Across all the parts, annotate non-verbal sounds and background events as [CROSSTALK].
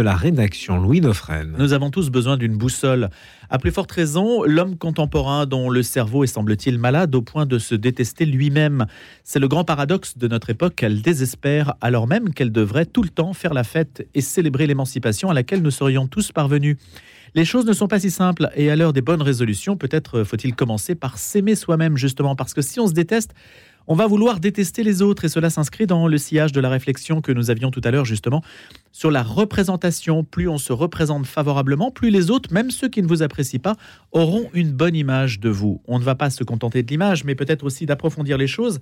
de la rédaction Louis Dauphren. Nous avons tous besoin d'une boussole. À plus forte raison, l'homme contemporain dont le cerveau est semble-t-il malade au point de se détester lui-même. C'est le grand paradoxe de notre époque qu'elle désespère alors même qu'elle devrait tout le temps faire la fête et célébrer l'émancipation à laquelle nous serions tous parvenus. Les choses ne sont pas si simples et à l'heure des bonnes résolutions, peut-être faut-il commencer par s'aimer soi-même justement parce que si on se déteste, on va vouloir détester les autres et cela s'inscrit dans le sillage de la réflexion que nous avions tout à l'heure justement sur la représentation. Plus on se représente favorablement, plus les autres, même ceux qui ne vous apprécient pas, auront une bonne image de vous. On ne va pas se contenter de l'image, mais peut-être aussi d'approfondir les choses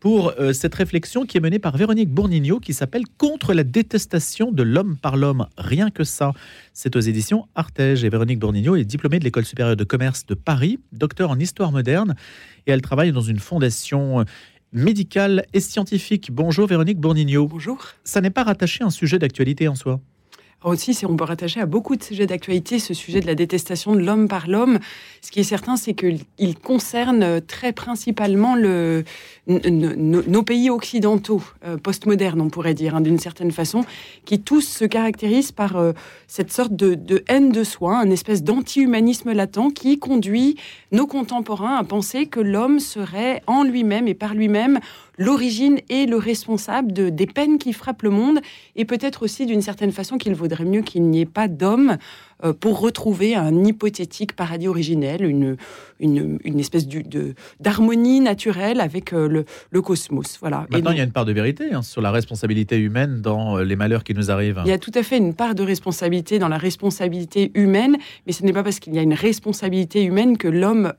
pour euh, cette réflexion qui est menée par Véronique Bournignot qui s'appelle Contre la détestation de l'homme par l'homme. Rien que ça. C'est aux éditions Artege et Véronique Bournignot est diplômée de l'École supérieure de commerce de Paris, docteur en histoire moderne et elle travaille dans une fondation euh, médicale et scientifique. Bonjour Véronique Bournignot. Bonjour. Ça n'est pas rattaché à un sujet d'actualité en soi? Aussi, on peut rattacher à beaucoup de sujets d'actualité ce sujet de la détestation de l'homme par l'homme. Ce qui est certain, c'est qu'il concerne très principalement le, nos pays occidentaux, euh, postmodernes, on pourrait dire, hein, d'une certaine façon, qui tous se caractérisent par euh, cette sorte de, haine de soi, un espèce d'anti-humanisme latent qui conduit nos contemporains à penser que l'homme serait en lui-même et par lui-même l'origine et le responsable de, des peines qui frappent le monde, et peut-être aussi d'une certaine façon qu'il vaudrait mieux qu'il n'y ait pas d'homme euh, pour retrouver un hypothétique paradis originel, une, une, une espèce d'harmonie naturelle avec euh, le, le, cosmos. Voilà. Maintenant, il y a une part de vérité hein, sur la responsabilité humaine dans euh, les malheurs qui nous arrivent. Il y a tout à fait une part de responsabilité dans la responsabilité humaine, mais ce n'est pas parce qu'il y a une responsabilité humaine que l'homme,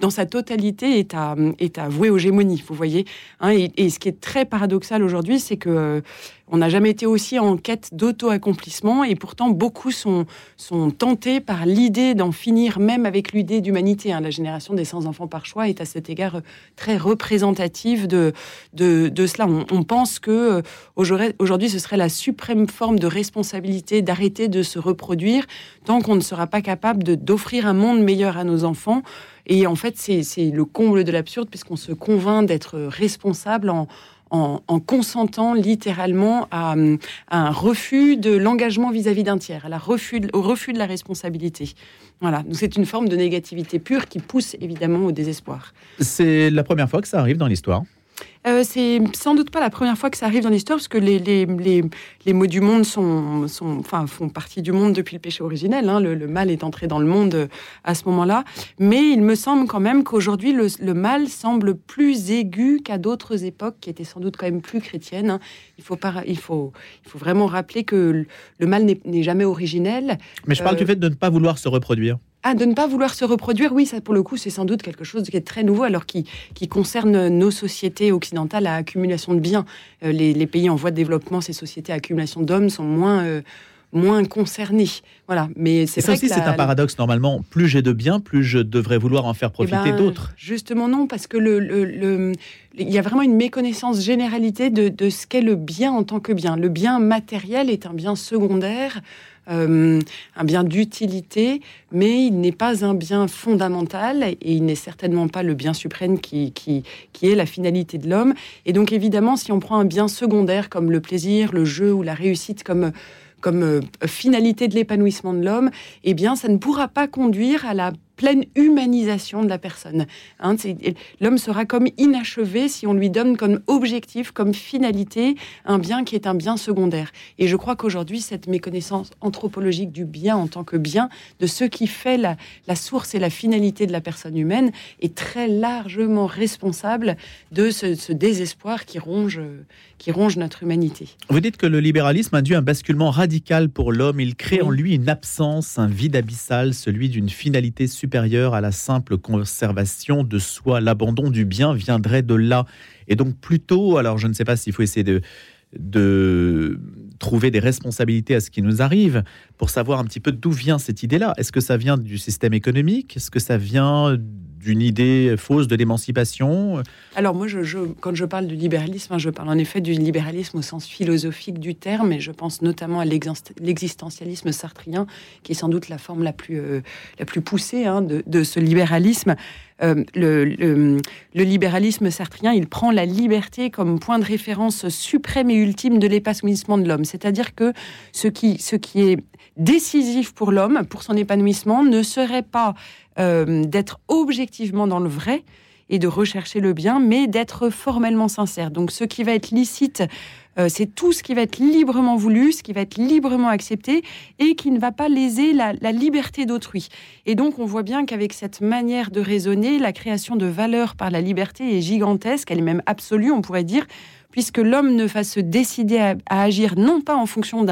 dans sa totalité, est à, est à vouer aux gémonies, vous voyez. Hein, et, et, ce qui est très paradoxal aujourd'hui, c'est que on n'a jamais été aussi en quête d'auto-accomplissement et pourtant beaucoup sont, sont tentés par l'idée d'en finir même avec l'idée d'humanité. Hein. La génération des sans-enfants par choix est à cet égard très représentative de, de, cela. On, pense que euh, aujourd'hui ce serait la suprême forme de responsabilité d'arrêter de se reproduire tant qu'on ne sera pas capable d'offrir un monde meilleur à nos enfants. Et en fait, c'est le comble de l'absurde puisqu'on se convainc d'être responsable en, en, consentant littéralement à, un refus de l'engagement vis-à-vis d'un tiers, à la refus, au refus de la responsabilité. Voilà, donc c'est une forme de négativité pure qui pousse évidemment au désespoir. C'est la première fois que ça arrive dans l'histoire euh, c'est sans doute pas la première fois que ça arrive dans l'histoire, parce que les, les, les, les, mots du monde sont, sont, enfin, font partie du monde depuis le péché originel. Hein. Le, mal est entré dans le monde euh, à ce moment-là. Mais il me semble quand même qu'aujourd'hui, le, le, mal semble plus aigu qu'à d'autres époques qui étaient sans doute quand même plus chrétiennes. Hein. Il, faut pas, il, faut, il faut vraiment rappeler que le mal n'est jamais originel. Mais je parle du euh, fait de ne pas vouloir se reproduire. Ah, de ne pas vouloir se reproduire, oui, ça pour le coup, c'est sans doute quelque chose qui est très nouveau, alors qui, qui concerne nos sociétés occidentales à accumulation de biens. Euh, les, pays en voie de développement, ces sociétés à accumulation d'hommes sont moins. Euh, moins concernés. Voilà, mais c'est ça aussi, c'est un paradoxe. Normalement, plus j'ai de biens, plus je devrais vouloir en faire eh profiter ben, d'autres. Justement, non, parce que le, le, il y a vraiment une méconnaissance généralité de, de ce qu'est le bien en tant que bien. Le bien matériel est un bien secondaire. Euh, un bien d'utilité, mais il n'est pas un bien fondamental et il n'est certainement pas le bien suprême qui, est la finalité de l'homme. Et donc évidemment, si on prend un bien secondaire comme le plaisir, le jeu ou la réussite comme comme euh, finalité de l'épanouissement de l'homme, eh bien, ça ne pourra pas conduire à la pleine humanisation de la personne. Hein, l'homme sera comme inachevé si on lui donne comme objectif, comme finalité, un bien qui est un bien secondaire. Et je crois qu'aujourd'hui, cette méconnaissance anthropologique du bien en tant que bien, de ce qui fait la, source et la finalité de la personne humaine, est très largement responsable de ce, désespoir qui ronge, qui ronge notre humanité. Vous dites que le libéralisme induit un basculement radical pour l'homme. Il crée en lui une absence, un vide abyssal, celui d'une finalité supérieure à la simple conservation de soi. L'abandon du bien viendrait de là. Et donc plutôt, alors je ne sais pas s'il faut essayer de, de trouver des responsabilités à ce qui nous arrive pour savoir un petit peu d'où vient cette idée-là. Est-ce que ça vient du système économique? Est-ce que ça vient d'une idée fausse de l'émancipation Alors moi, quand je parle du libéralisme, hein, je parle en effet du libéralisme au sens philosophique du terme, et je pense notamment à l'existentialisme sartrien, qui est sans doute la forme la plus, euh, la plus poussée hein, de, ce libéralisme. Euh, le, le, libéralisme sartrien, il prend la liberté comme point de référence suprême et ultime de l'épanouissement de l'homme. C'est-à-dire que ce qui, ce qui est décisif pour l'homme, pour son épanouissement, ne serait pas euh, d'être objectivement dans le vrai et de rechercher le bien, mais d'être formellement sincère. Donc ce qui va être licite, euh, c'est tout ce qui va être librement voulu, ce qui va être librement accepté et qui ne va pas léser la, la liberté d'autrui. Et donc on voit bien qu'avec cette manière de raisonner, la création de valeur par la liberté est gigantesque, elle est même absolue, on pourrait dire, puisque l'homme ne va se décider à, agir non pas en fonction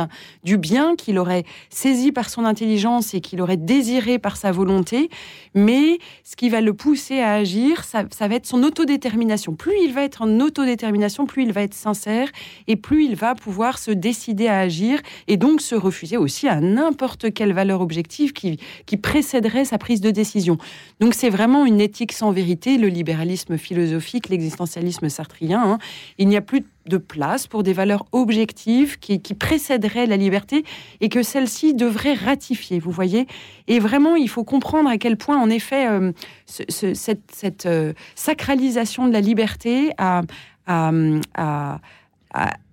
du bien qu'il aurait saisi par son intelligence et qu'il aurait désiré par sa volonté, mais ce qui va le pousser à agir, ça, va être son autodétermination. Plus il va être en autodétermination, plus il va être sincère et plus il va pouvoir se décider à agir et donc se refuser aussi à n'importe quelle valeur objective qui, qui précéderait sa prise de décision. Donc c'est vraiment une éthique sans vérité, le libéralisme philosophique, l'existentialisme sartrien. Hein. Il n'y a plus plus de place pour des valeurs objectives qui, précéderaient la liberté et que celle-ci devrait ratifier, vous voyez. Et vraiment, il faut comprendre à quel point, en effet, euh, cette, euh, sacralisation de la liberté a,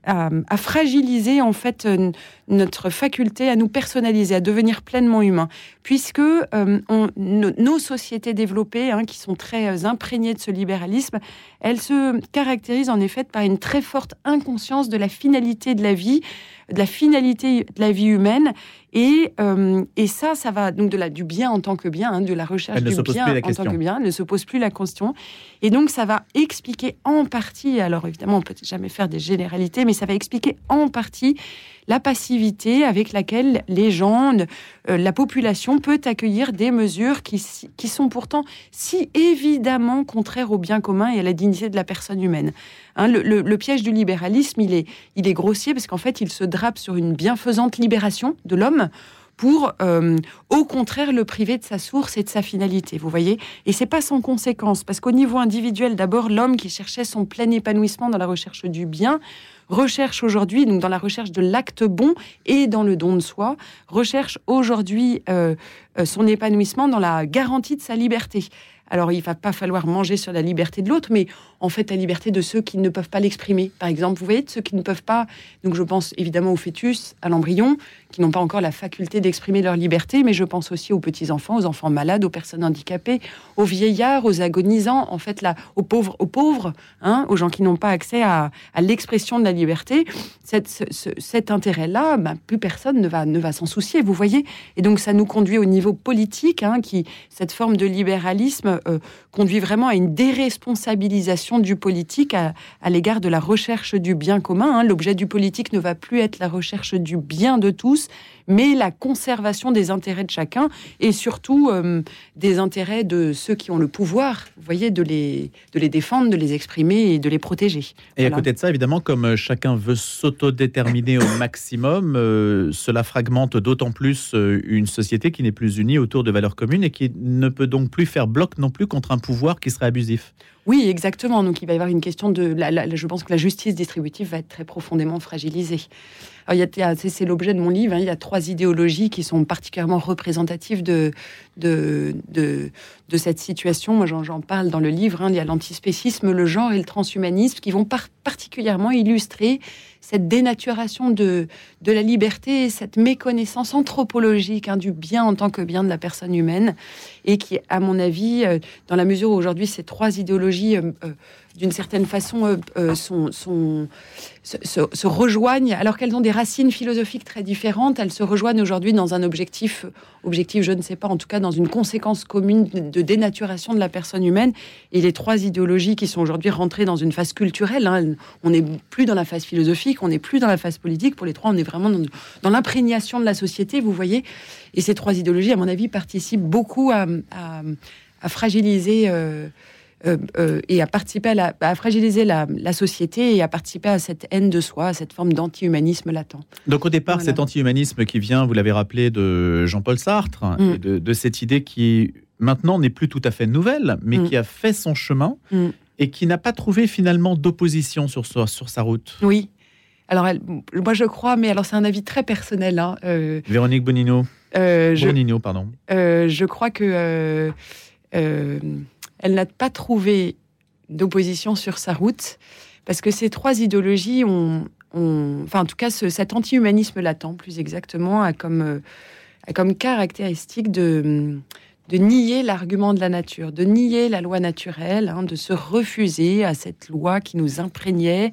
à, fragiliser en fait euh, notre faculté à nous personnaliser, à devenir pleinement humains, puisque euh, nos sociétés développées, hein, qui sont très euh, imprégnées de ce libéralisme, elles se caractérisent en effet par une très forte inconscience de la finalité de la vie, de la finalité de la vie humaine. Et, euh, et ça, ça va donc de la, du bien en tant que bien, hein, de la recherche du bien en tant que bien, ne se pose plus la question. Et donc, ça va expliquer en partie, alors évidemment, on peut jamais faire des généralités, mais ça va expliquer en partie la passivité avec laquelle les gens, euh, la population peut accueillir des mesures qui, sont pourtant si évidemment contraires au bien commun et à la dignité de la personne humaine. Hein, le, piège du libéralisme, il est, il est grossier parce qu'en fait, il se drape sur une bienfaisante libération de l'homme pour, euh, au contraire, le priver de sa source et de sa finalité. Vous voyez? Et c'est pas sans conséquence, parce qu'au niveau individuel, d'abord, l'homme qui cherchait son plein épanouissement dans la recherche du bien recherche aujourd'hui, donc dans la recherche de l'acte bon et dans le don de soi, recherche aujourd'hui euh, euh, son épanouissement dans la garantie de sa liberté. Alors, il va pas falloir manger sur la liberté de l'autre, mais en fait, la liberté de ceux qui ne peuvent pas l'exprimer. Par exemple, vous voyez, de ceux qui ne peuvent pas. Donc, je pense évidemment au fœtus, à l'embryon, qui n'ont pas encore la faculté d'exprimer leur liberté, mais je pense aussi aux petits-enfants, aux enfants malades, aux personnes handicapées, aux vieillards, aux agonisants, en fait, là, aux pauvres, aux pauvres, hein, aux gens qui n'ont pas accès à, l'expression de la liberté. cet intérêt-là, ben, plus personne ne va, ne va s'en soucier, vous voyez. Et donc, ça nous conduit au niveau politique, hein, qui, cette forme de libéralisme euh, conduit vraiment à une déresponsabilisation du politique à, l'égard de la recherche du bien commun. Hein. L'objet du politique ne va plus être la recherche du bien de tous, mais la conservation des intérêts de chacun et surtout euh, des intérêts de ceux qui ont le pouvoir, vous voyez, de les, de les défendre, de les exprimer et de les protéger. Et à côté de ça, évidemment, comme euh, chacun veut s'autodéterminer au [COUGHS] maximum, cela fragmente d'autant plus une société qui n'est plus unie autour de valeurs communes et qui ne peut donc plus faire bloc non plus contre un pouvoir qui serait abusif. Oui, exactement. Donc il va y avoir une question de... je pense que la justice distributive va être très profondément fragilisée. C'est l'objet de mon livre. Hein. il y a trois idéologies qui sont particulièrement représentatives de, cette situation. Moi, j'en parle dans le livre. Hein. il y a l'antispécisme, le genre et le transhumanisme qui vont particulièrement illustrer cette dénaturation de, de la liberté, cette méconnaissance anthropologique hein, du bien en tant que bien de la personne humaine, et qui, à mon avis, euh, dans la mesure où aujourd'hui ces trois idéologies euh, euh, d'une certaine façon, se, rejoignent, alors qu'elles ont des racines philosophiques très différentes, elles se rejoignent aujourd'hui dans un objectif, objectif, je ne sais pas, en tout cas dans une conséquence commune de dénaturation de la personne humaine. Et les trois idéologies qui sont aujourd'hui rentrées dans une phase culturelle, hein, on n'est plus dans la phase philosophique, on n'est plus dans la phase politique. Pour les trois, on est vraiment dans, l'imprégnation de la société, vous voyez. Et ces trois idéologies, à mon avis, participent beaucoup à, fragiliser. Euh, euh, euh, et à participer à, fragiliser la, société et à participer à cette haine de soi, à cette forme d'anti-humanisme latent. Donc au départ, cet anti-humanisme qui vient, vous l'avez rappelé, de Jean-Paul Sartre, mm. de, cette idée qui maintenant n'est plus tout à fait nouvelle, mais Mm. qui a fait son chemin Mm. et qui n'a pas trouvé finalement d'opposition sur sa route. Oui. Alors, elle- moi, je crois, mais alors c'est un avis très personnel. hein, euh, Véronique Bonino, euh, je, Bonino, pardon. euh, je crois que elle n'a pas trouvé d'opposition sur sa route parce que ces trois idéologies ont, ont- enfin en tout cas ce- cet anti-humanisme latent, plus exactement, a comme, a comme caractéristique de, de nier l'argument de la nature, de nier la loi naturelle, hein, de se refuser à cette loi qui nous imprégnait,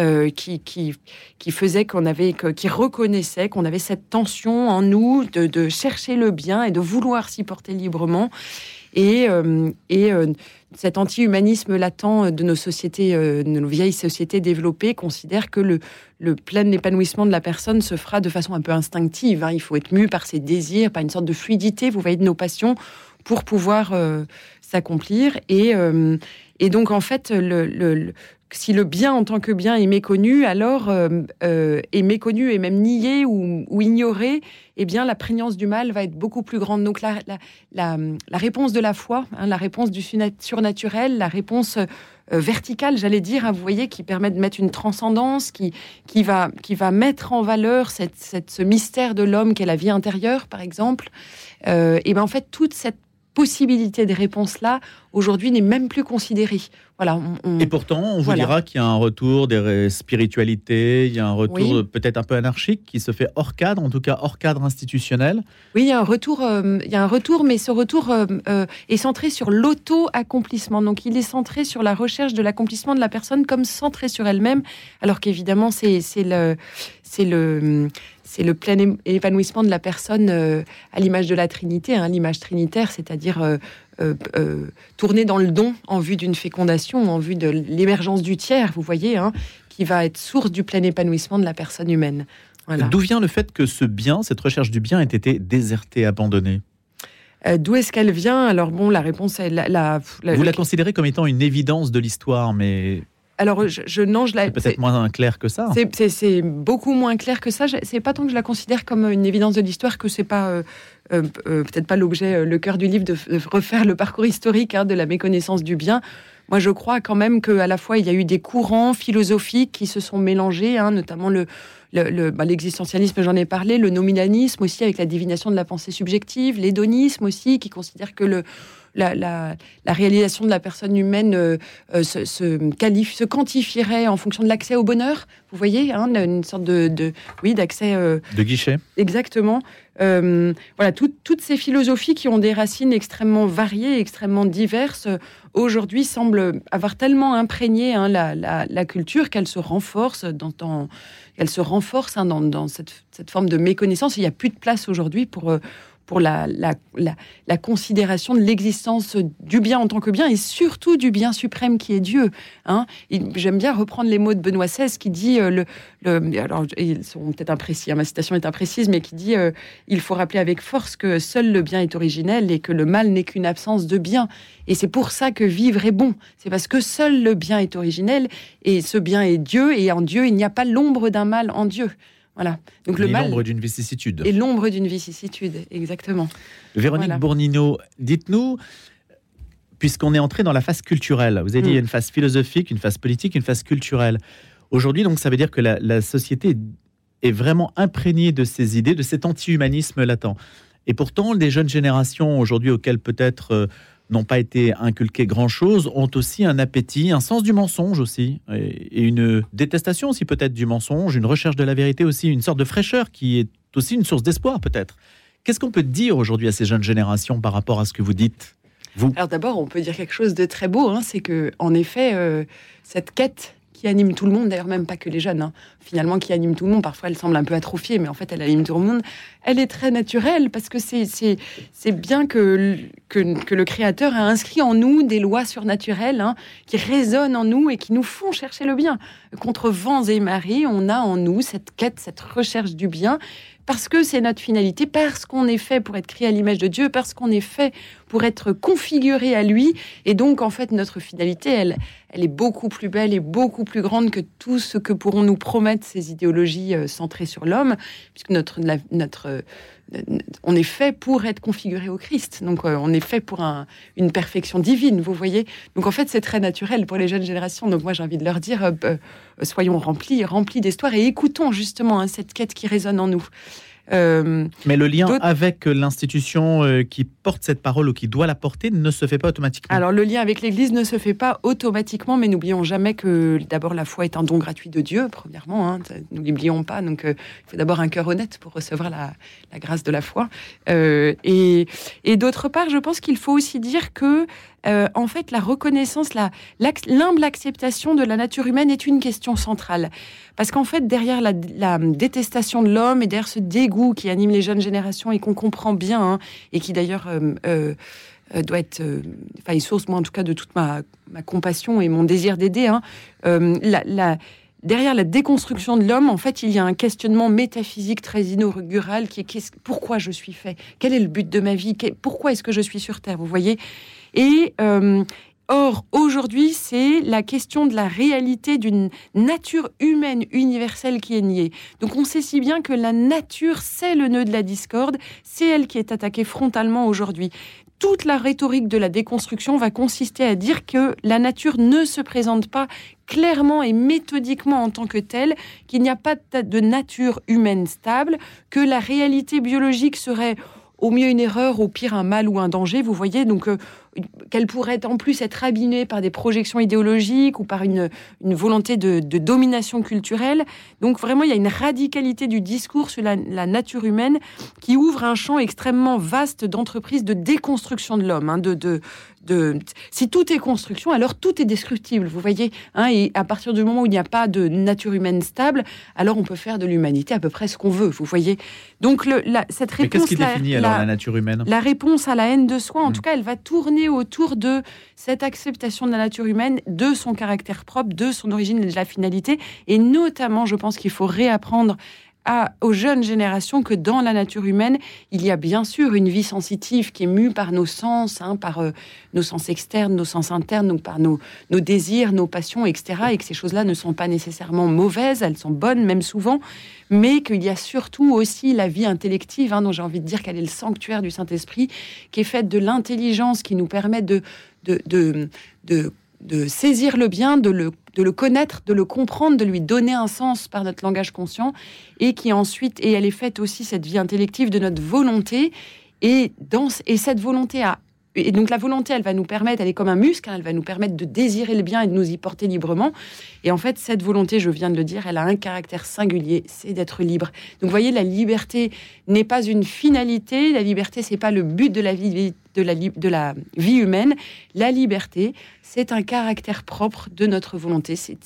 euh, qui, qui, qui faisait qu'on avait, qui reconnaissait qu'on avait cette tension en nous de, de chercher le bien et de vouloir s'y porter librement. Et, euh, euh, cet anti-humanisme latent de nos sociétés, euh, de nos vieilles sociétés développées, considère que le, le plein épanouissement de la personne se fera de façon un peu instinctive. hein. Il faut être mu par ses désirs, par une sorte de fluidité, vous voyez, de nos passions, pour pouvoir s'accomplir. Et, donc, en fait, le- si le bien en tant que bien est méconnu, alors euh, euh, est méconnu et même nié ou, ignoré, eh bien, la prégnance du mal va être beaucoup plus grande. Donc, la, réponse de la foi, hein, la réponse du surnaturel, la réponse euh, verticale, j'allais dire, hein, vous voyez, qui permet de mettre une transcendance, qui, qui, va, qui va mettre en valeur cette, ce mystère de l'homme qu'est la vie intérieure, par exemple. Et ben en fait, toute cette possibilité des réponses-là, aujourd'hui, n'est même plus considérée. Voilà, on- on- Et pourtant, on vous Voilà. dira qu'il y a un retour des spiritualités, il y a un retour Oui. euh, peut-être un peu anarchique qui se fait hors cadre, en tout cas hors cadre institutionnel. Oui, il y a un retour, euh, il y a un retour, mais ce retour euh, euh, est centré sur l'auto-accomplissement. Donc, il est centré sur la recherche de l'accomplissement de la personne comme centré sur elle-même, alors qu'évidemment, c'est c'est le, c'est le, c'est le plein épanouissement de la personne euh, à l'image de la Trinité, hein, l'image trinitaire, c'est-à-dire euh, euh, euh, tourner dans le don en vue d'une fécondation, en vue de l'émergence du tiers, vous voyez, hein, qui va être source du plein épanouissement de la personne humaine. Voilà. D'où vient le fait que ce bien, cette recherche du bien, ait été déserté, abandonné Euh, D'où est-ce qu'elle vient? Alors bon, la réponse est la. la- la- Vous la considérez comme étant une évidence de l'histoire, mais Alors je, je non, je la. c'est peut-être moins clair que ça. c'est- c'est- c'est beaucoup moins clair que ça. C'est pas tant que je la considère comme une évidence de l'histoire que c'est pas euh, euh, euh, peut-être pas l'objet, le cœur du livre de, de refaire le parcours historique hein, de la méconnaissance du bien. Moi, je crois quand même qu'à la fois il y a eu des courants philosophiques qui se sont mélangés, hein, notamment le le- le- bah, l'existentialisme, j'en ai parlé, le nominalisme aussi avec la divination de la pensée subjective, l'hédonisme aussi qui considère que le la, la- la réalisation de la personne humaine euh, euh, se, se, qualifie- se quantifierait en fonction de l'accès au bonheur. Vous voyez, hein, une sorte de, de- oui, d'accès euh, De guichet exactement. Euh, voilà, tout- toutes ces philosophies qui ont des racines extrêmement variées, extrêmement diverses, aujourd'hui semblent avoir tellement imprégné hein, la, la- la culture qu'elle se renforce dans, dans- elle se renforce hein, dans, dans cette, cette forme de méconnaissance. Il n'y a plus de place aujourd'hui pour pour la, la, la, considération de l'existence du bien en tant que bien et surtout du bien suprême qui est Dieu. Hein. J'aime bien reprendre les mots de Benoît XVI qui dit, euh, le, ils sont peut-être hein, ma citation est imprécise, mais qui dit euh, il faut rappeler avec force que seul le bien est originel et que le mal n'est qu'une absence de bien. Et c'est pour ça que vivre est bon. C'est parce que seul le bien est originel et ce bien est Dieu et en Dieu il n'y a pas l'ombre d'un mal en Dieu. Voilà. Donc le mal l'ombre d'une vicissitude. est l'ombre d'une vicissitude, exactement. Véronique Voilà. Bournino, dites-nous, puisqu'on est entré dans la phase culturelle, vous avez dit Mm. il y a une phase philosophique, une phase politique, une phase culturelle. Aujourd'hui, donc, ça veut dire que la, la société est vraiment imprégnée de ces idées, de cet anti-humanisme latent. Et pourtant, les jeunes générations aujourd'hui, auxquelles peut-être euh, n'ont pas été inculquées grand-chose, ont aussi un appétit, un sens du mensonge aussi, et, et une détestation aussi peut-être du mensonge, une recherche de la vérité aussi, une sorte de fraîcheur qui est aussi une source d'espoir peut-être. Qu'est-ce qu'on peut dire aujourd'hui à ces jeunes générations par rapport à ce que vous dites Vous? Alors d'abord, on peut dire quelque chose de très beau, hein, c'est que en effet, euh, cette quête qui anime tout le monde, d'ailleurs même pas que les jeunes, hein, finalement qui anime tout le monde, parfois elle semble un peu atrophiée, mais en fait elle anime tout le monde, elle est très naturelle parce que c'est bien que, que que le Créateur a inscrit en nous des lois surnaturelles hein, qui résonnent en nous et qui nous font chercher le bien. Contre vents et marées, on a en nous cette quête, cette recherche du bien parce que c'est notre finalité, parce qu'on est fait pour être créé à l'image de Dieu, parce qu'on est fait pour être configuré à lui. Et donc, en fait, notre finalité, elle, elle est beaucoup plus belle et beaucoup plus grande que tout ce que pourront nous promettre ces idéologies euh, centrées sur l'homme, puisque notre, notre, on est fait pour être configuré au Christ. Donc, on est fait pour une perfection divine, vous voyez. Donc, en fait, c'est très naturel pour les jeunes générations. Donc, moi, j'ai envie de leur dire, soyons remplis, remplis d'histoire et écoutons justement hein, cette quête qui résonne en nous. Euh, Mais le lien avec l'institution euh, qui porte cette parole ou qui doit la porter ne se fait pas automatiquement. Alors le lien avec l'Église ne se fait pas automatiquement, mais n'oublions jamais que d'abord la foi est un don gratuit de Dieu, premièrement. Hein, nous l'oublions pas. Donc euh, il faut d'abord un cœur honnête pour recevoir la, grâce de la foi. et, et d'autre part, je pense qu'il faut aussi dire que euh, en fait, la reconnaissance, l'humble acceptation de la nature humaine est une question centrale. Parce qu'en fait, derrière la, détestation de l'homme et derrière ce dégoût qui anime les jeunes générations et qu'on comprend bien, hein, et qui d'ailleurs euh, euh, doit être, enfin, est source, moi en tout cas, de toute ma, compassion et mon désir d'aider, hein, derrière la déconstruction de l'homme, en fait, il y a un questionnement métaphysique très inaugural qui est pourquoi je suis fait? Quel est le but de ma vie? Pourquoi est-ce que je suis sur Terre? Vous voyez? Et euh, Or, aujourd'hui, c'est la question de la réalité d'une nature humaine universelle qui est niée. Donc, on sait si bien que la nature, c'est le nœud de la discorde, c'est elle qui est attaquée frontalement aujourd'hui. Toute la rhétorique de la déconstruction va consister à dire que la nature ne se présente pas clairement et méthodiquement en tant que telle, qu'il n'y a pas de nature humaine stable, que la réalité biologique serait au mieux une erreur, au pire un mal ou un danger, vous voyez, donc euh, qu'elle pourrait en plus être abîmée par des projections idéologiques ou par une, volonté de, domination culturelle. Donc vraiment, il y a une radicalité du discours sur la, nature humaine qui ouvre un champ extrêmement vaste d'entreprises de déconstruction de l'homme, hein, de, de, si tout est construction, alors tout est destructible, vous voyez. Hein, et à partir du moment où il n'y a pas de nature humaine stable, alors on peut faire de l'humanité à peu près ce qu'on veut, vous voyez. Donc le, la, cette réponse, qu'est-ce qui définit alors la nature humaine? La réponse à la haine de soi, en hmm. tout cas, elle va tourner autour de cette acceptation de la nature humaine, de son caractère propre, de son origine et de la finalité. Et notamment, je pense qu'il faut réapprendre aux jeunes générations que dans la nature humaine, il y a bien sûr une vie sensitive qui est mue par nos sens, hein, par euh, nos sens externes, nos sens internes, donc par nos, désirs, nos passions, etc. Et que ces choses-là ne sont pas nécessairement mauvaises, elles sont bonnes même souvent, mais qu'il y a surtout aussi la vie intellective, hein, dont j'ai envie de dire qu'elle est le sanctuaire du Saint-Esprit, qui est faite de l'intelligence qui nous permet de de saisir le bien, de le, de le connaître, de le comprendre, de lui donner un sens par notre langage conscient, et qui ensuite, et elle est faite aussi, cette vie intellective, de notre volonté, et, dans, et cette volonté a et donc la volonté, elle va nous permettre, elle est comme un muscle, hein, elle va nous permettre de désirer le bien et de nous y porter librement. Et en fait, cette volonté, je viens de le dire, elle a un caractère singulier, c'est d'être libre. Donc vous voyez, la liberté n'est pas une finalité, la liberté, c'est pas le but de la vie de la, vie humaine. La liberté, c'est un caractère propre de notre volonté. C'est,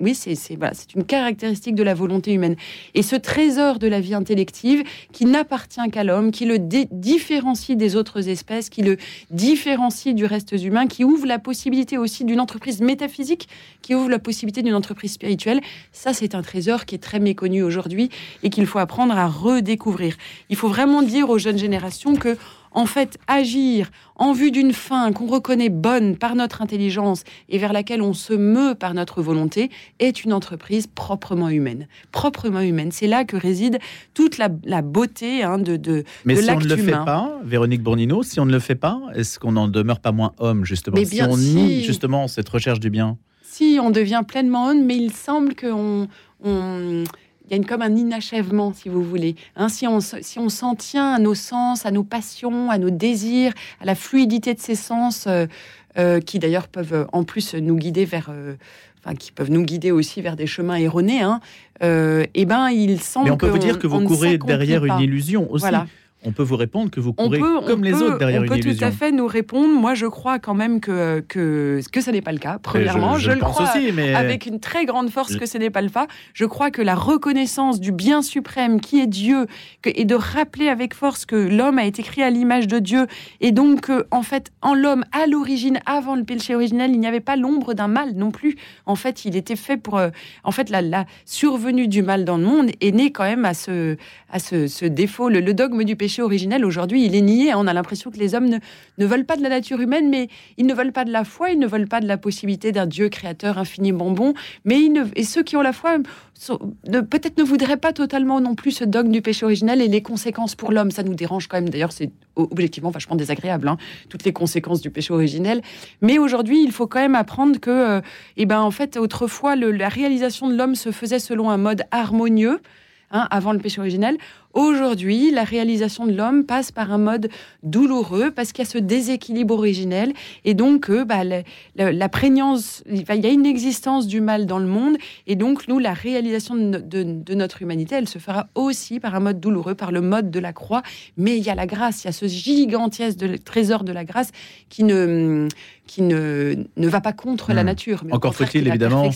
oui, c'est, voilà, c'est une caractéristique de la volonté humaine. Et ce trésor de la vie intellective qui n'appartient qu'à l'homme, qui le différencie des autres espèces, qui le différencie du reste humain, qui ouvre la possibilité aussi d'une entreprise métaphysique, qui ouvre la possibilité d'une entreprise spirituelle, ça c'est un trésor qui est très méconnu aujourd'hui et qu'il faut apprendre à redécouvrir. Il faut vraiment dire aux jeunes générations que en fait, agir en vue d'une fin qu'on reconnaît bonne par notre intelligence et vers laquelle on se meut par notre volonté est une entreprise proprement humaine. Proprement humaine. C'est là que réside toute la, beauté hein, de, de, Mais si on ne le fait pas, Véronique Bournino, si on ne le fait pas, est-ce qu'on n'en demeure pas moins homme, justement? Si on nie justement cette recherche du bien? Si, on devient pleinement homme, mais il semble qu'on il y a une, comme un inachèvement, si vous voulez. Hein, si on si on s'en tient à nos sens, à nos passions, à nos désirs, à la fluidité de ces sens, euh, euh, qui d'ailleurs peuvent euh, en plus nous guider vers, enfin qui peuvent nous guider aussi vers des chemins erronés. Hein, eh ben, il semble. Mais on peut vous dire que vous courez derrière une illusion aussi. Voilà on peut vous répondre que vous courez comme les autres derrière une illusion. On peut tout à fait nous répondre. Moi, je crois quand même que, que, que ce n'est pas le cas. Premièrement, je, le crois aussi, mais... avec une très grande force que ce n'est pas le cas. Je crois que la reconnaissance du bien suprême qui est Dieu et de rappeler avec force que l'homme a été créé à l'image de Dieu et donc, en fait, en l'homme, à l'origine, avant le péché originel, il n'y avait pas l'ombre d'un mal non plus. En fait, il était fait pour... Euh, en fait, la, la survenue du mal dans le monde est née quand même à ce, à ce, défaut. le dogme du péché péché originel, aujourd'hui, il est nié. On a l'impression que les hommes ne, ne veulent pas de la nature humaine, mais ils ne veulent pas de la foi, ils ne veulent pas de la possibilité d'un Dieu créateur infiniment bon. Mais ils ne, et ceux qui ont la foi peut-être ne voudraient pas totalement non plus ce dogme du péché originel et les conséquences pour l'homme. Ça nous dérange quand même. D'ailleurs, c'est objectivement vachement désagréable, hein, toutes les conséquences du péché originel. Mais aujourd'hui, il faut quand même apprendre que, euh, eh ben, en fait, autrefois, la réalisation de l'homme se faisait selon un mode harmonieux. Hein, avant le péché originel. Aujourd'hui, la réalisation de l'homme passe par un mode douloureux parce qu'il y a ce déséquilibre originel et donc euh, bah, la, prégnance, il y a une existence du mal dans le monde et donc nous, la réalisation de, notre humanité, elle se fera aussi par un mode douloureux, par le mode de la croix. Mais il y a la grâce, il y a ce gigantesque trésor de la grâce qui ne, qui ne, ne va pas contre la hmm. nature. Mais Encore faut-il évidemment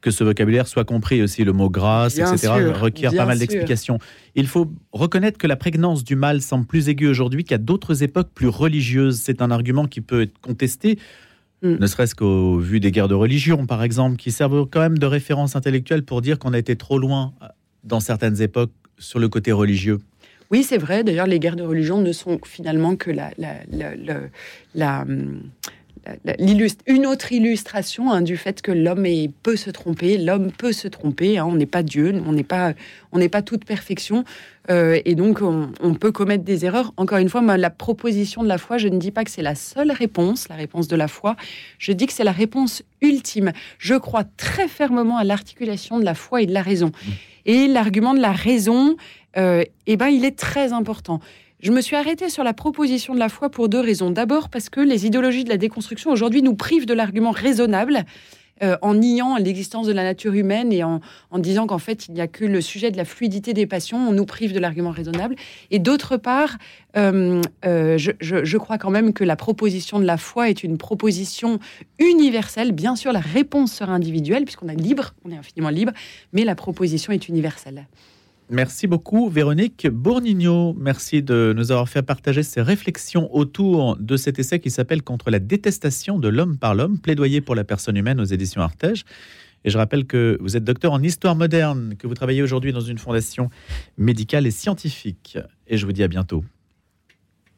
que ce vocabulaire soit compris aussi, le mot grâce, etc., requiert pas mal d'explications. Il faut reconnaître que la prégnance du mal semble plus aiguë aujourd'hui qu'à d'autres époques plus religieuses. C'est un argument qui peut être contesté, hmm. ne serait-ce qu'au vu des guerres de religion, par exemple, qui servent quand même de référence intellectuelle pour dire qu'on a été trop loin dans certaines époques sur le côté religieux. Oui, c'est vrai. D'ailleurs, les guerres de religion ne sont finalement que la, la, la hum, une autre illustration hein, du fait que l'homme peut se tromper, l'homme peut se tromper, hein. on n'est pas Dieu, on n'est pas, on n'est pas toute perfection, euh, et donc on, peut commettre des erreurs. Encore une fois, la proposition de la foi, je ne dis pas que c'est la seule réponse, la réponse de la foi, je dis que c'est la réponse ultime. Je crois très fermement à l'articulation de la foi et de la raison. Mmh. Et l'argument de la raison, euh, eh ben, il est très important. Je me suis arrêtée sur la proposition de la foi pour deux raisons. D'abord parce que les idéologies de la déconstruction aujourd'hui nous privent de l'argument raisonnable. Euh, en niant l'existence de la nature humaine et en, disant qu'en fait il n'y a que le sujet de la fluidité des passions, on nous prive de l'argument raisonnable. Et d'autre part, euh, euh, je, je, crois quand même que la proposition de la foi est une proposition universelle. Bien sûr, la réponse sera individuelle puisqu'on est libre, on est infiniment libre, mais la proposition est universelle. Merci beaucoup, Véronique Bourgnigno. Merci de nous avoir fait partager ces réflexions autour de cet essai qui s'appelle Contre la détestation de l'homme par l'homme, plaidoyer pour la personne humaine aux éditions Artege. Et je rappelle que vous êtes docteur en histoire moderne, que vous travaillez aujourd'hui dans une fondation médicale et scientifique. Et je vous dis à bientôt.